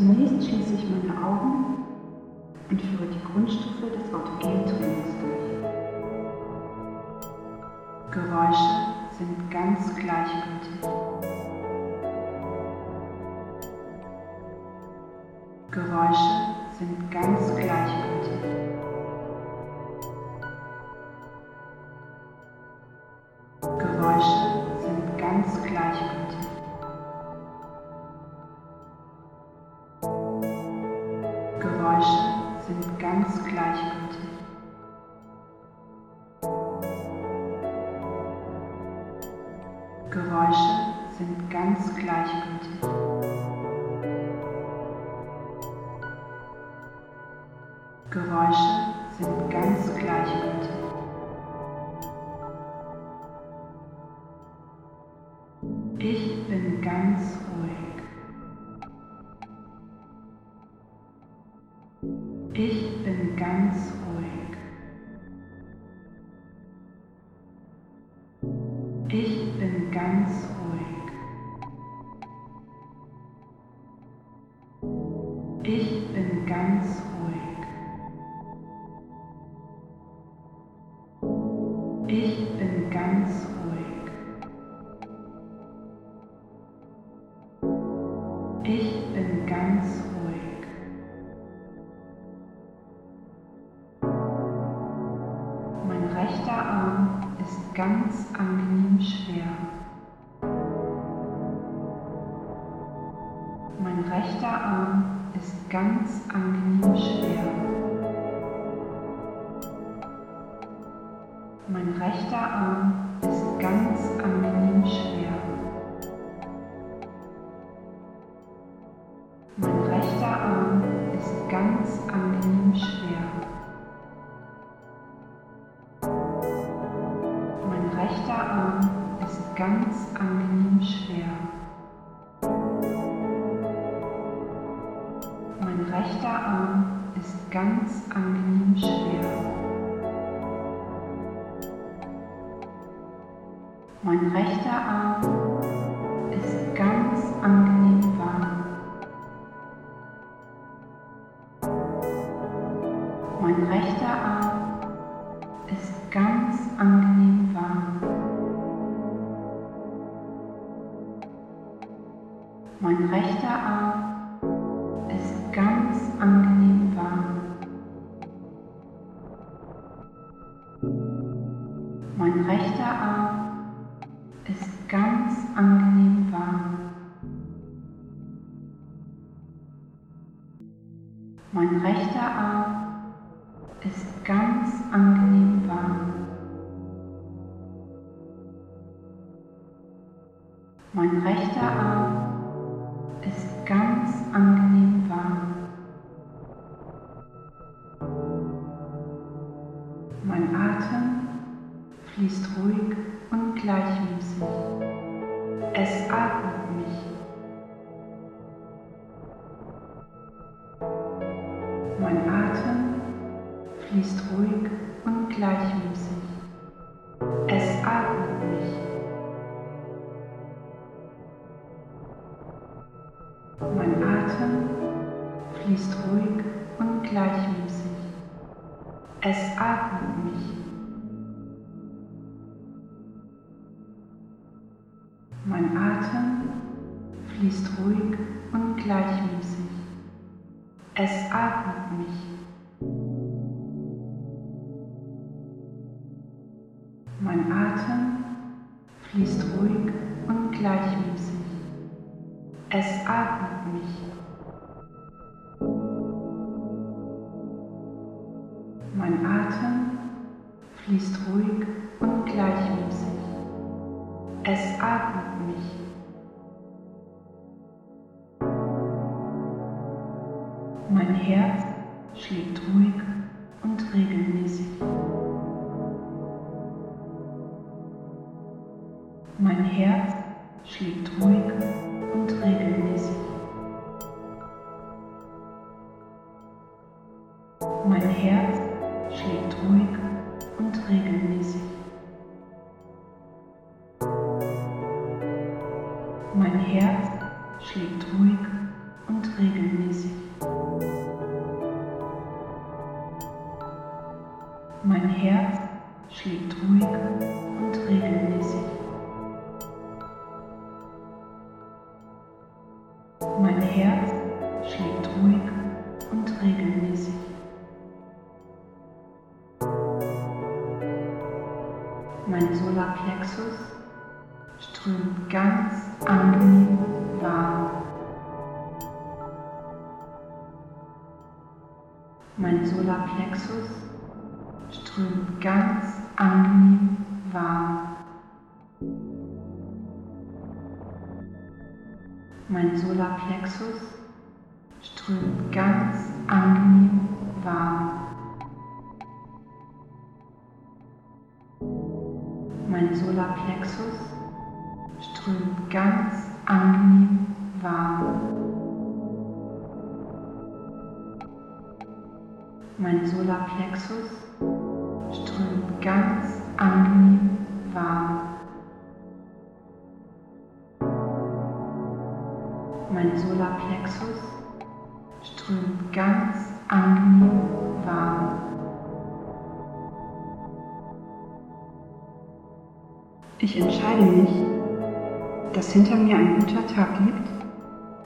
Zunächst schließe ich meine Augen und führe die Grundstufe des Autogentrainings durch. Geräusche sind ganz gleichgültig. Geräusche sind ganz gleichgültig. Geräusche sind ganz gleichgültig. Geräusche sind ganz gleichgültig. Ich bin ganz ruhig. Ich bin ganz ruhig. Ich bin ganz angenehm schwer. Mein rechter Arm ist ganz angenehm schwer. Mein rechter Arm ist ganz angenehm schwer. Mein rechter Arm ist ganz angenehm schwer. Ganz angenehm schwer. Mein rechter Arm ist ganz angenehm schwer. Mein rechter Arm Mein rechter Arm ist ganz angenehm warm. Mein rechter Arm ist ganz angenehm warm. Mein rechter Arm ist ganz angenehm warm. Mein Atem fließt ruhig und gleichmäßig. Es atmet mich. Mein Atem fließt ruhig und gleichmäßig. Es atmet mich. Mein Atem fließt ruhig und gleichmäßig. Es atmet mich. Mein Atem fließt ruhig und gleichmäßig. Es atmet mich. Mein Atem fließt ruhig und gleichmäßig. Es atmet mich. Mein Atem fließt ruhig und gleichmäßig. Es atmet mich. Mein Herz schlägt ruhig und regelmäßig. Mein Herz schlägt ruhig regelmäßig. Mein Herz schlägt ruhig und regelmäßig. Mein Solarplexus strömt ganz angenehm warm. Mein Solarplexus strömt ganz angenehm warm. Mein Solarplexus strömt ganz angenehm warm. Mein Solarplexus strömt ganz angenehm warm. Mein Solarplexus strömt ganz angenehm warm. Mein Solarplexus strömt ganz angenehm warm. Ich entscheide mich, dass hinter mir ein guter Tag liegt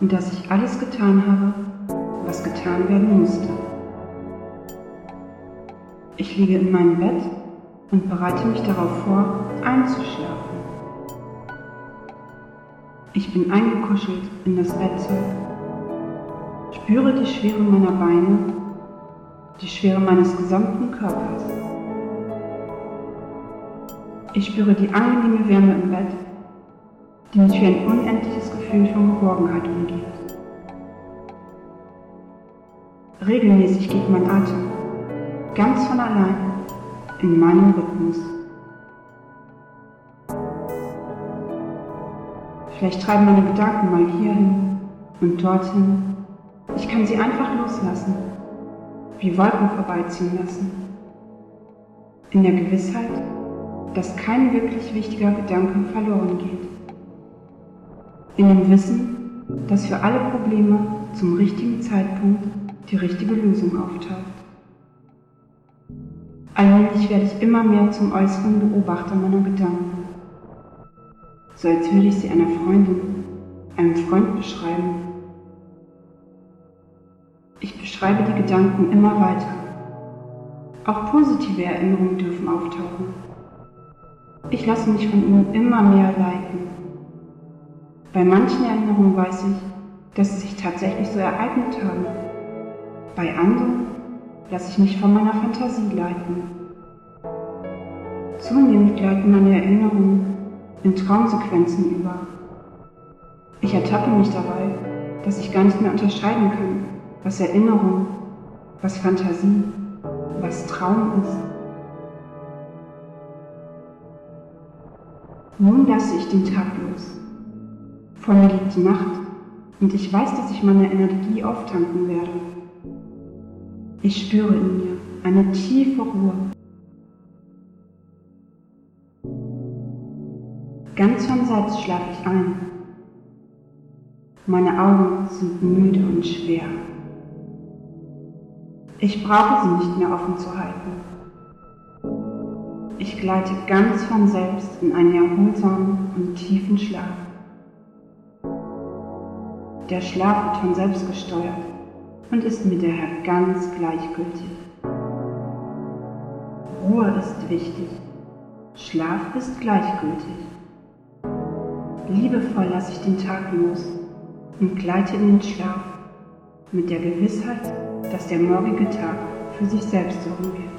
und dass ich alles getan habe, was getan werden musste. Ich liege in meinem Bett und bereite mich darauf vor, einzuschlafen. Ich bin eingekuschelt in das Bettzeug, spüre die Schwere meiner Beine, die Schwere meines gesamten Körpers. Ich spüre die angenehme Wärme im Bett, die mich wie ein unendliches Gefühl von Geborgenheit umgibt. Regelmäßig geht mein Atem ganz von allein in meinem Rhythmus. Vielleicht treiben meine Gedanken mal hierhin und dorthin. Ich kann sie einfach loslassen, wie Wolken vorbeiziehen lassen. In der Gewissheit, dass kein wirklich wichtiger Gedanke verloren geht. In dem Wissen, dass für alle Probleme zum richtigen Zeitpunkt die richtige Lösung auftaucht. Allmählich werde ich immer mehr zum äußeren Beobachter meiner Gedanken. So als würde ich sie einer Freundin, einem Freund beschreiben. Ich beschreibe die Gedanken immer weiter. Auch positive Erinnerungen dürfen auftauchen. Ich lasse mich von ihnen immer mehr leiten. Bei manchen Erinnerungen weiß ich, dass sie sich tatsächlich so ereignet haben. Bei anderen lasse ich mich von meiner Fantasie leiten. Zunehmend gleiten meine Erinnerungen in Traumsequenzen über. Ich ertappe mich dabei, dass ich gar nicht mehr unterscheiden kann, was Erinnerung, was Fantasie, was Traum ist. Nun lasse ich den Tag los. Vor mir liegt die Nacht und ich weiß, dass ich meine Energie auftanken werde. Ich spüre in mir eine tiefe Ruhe. Ganz von selbst schlafe ich ein. Meine Augen sind müde und schwer. Ich brauche sie nicht mehr offen zu halten. Ich gleite ganz von selbst in einen erholsamen und tiefen Schlaf. Der Schlaf wird von selbst gesteuert und ist mir daher ganz gleichgültig. Ruhe ist wichtig, Schlaf ist gleichgültig. Liebevoll lasse ich den Tag los und gleite in den Schlaf mit der Gewissheit, dass der morgige Tag für sich selbst sorgen wird.